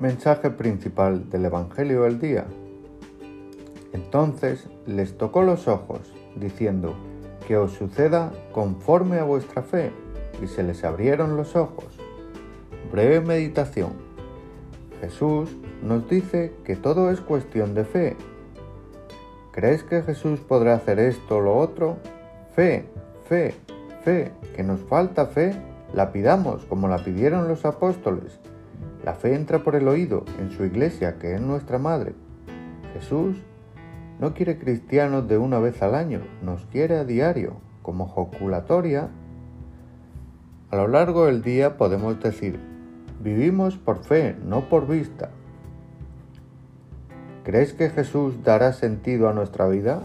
mensaje principal del Evangelio del día. Entonces les tocó los ojos, diciendo, que os suceda conforme a vuestra fe, y se les abrieron los ojos. Breve meditación. Jesús nos dice que todo es cuestión de fe. ¿Crees que Jesús podrá hacer esto o lo otro? Fe, fe, fe, que nos falta fe, la pidamos como la pidieron los apóstoles. La fe entra por el oído en su iglesia, que es nuestra madre. Jesús no quiere cristianos de una vez al año, nos quiere a diario, como joculatoria. A lo largo del día podemos decir, vivimos por fe, no por vista. ¿Crees que Jesús dará sentido a nuestra vida?